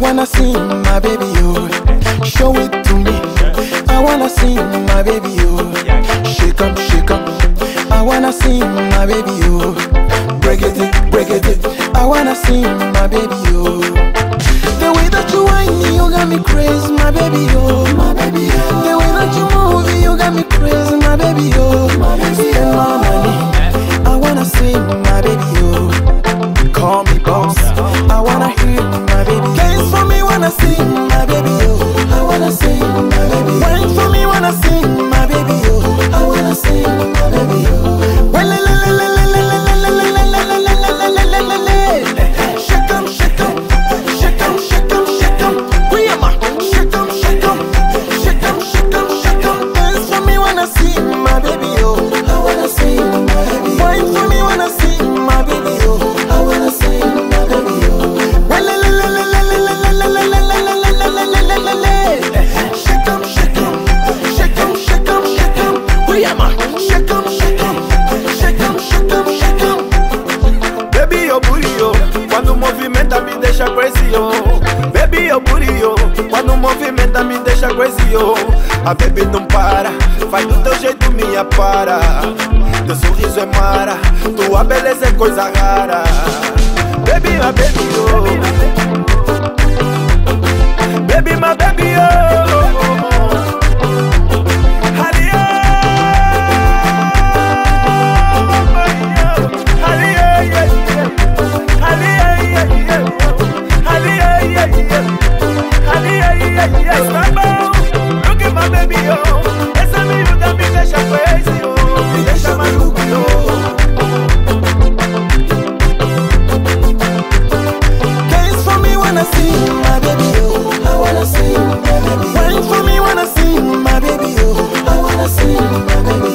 wanna see my baby, oh. Show it to me. I wanna see my baby, oh. Shake 'em, shake 'em. I wanna see my baby, oh. Break it, break it. I wanna see my baby, oh. The way that you whine you got me crazy, my baby, oh. My baby, oh. The way that you move, you got me crazy, my baby, oh. My baby, money. I wanna see my baby, oh. See my baby, oh. I wanna see my baby. Oh. Wine for me, wanna see my baby, oh. I wanna see my baby, oh. Deixa crazy, oh. Baby, me deixa oh. A baby não para, faz do teu jeito minha para. Teu sorriso é mara, tua beleza é coisa rara. Baby, my baby, oh. Baby, my baby, oh. Wanna see my baby, oh. I wanna see my baby. Wine for me, wanna see my baby, oh. I wanna see my baby,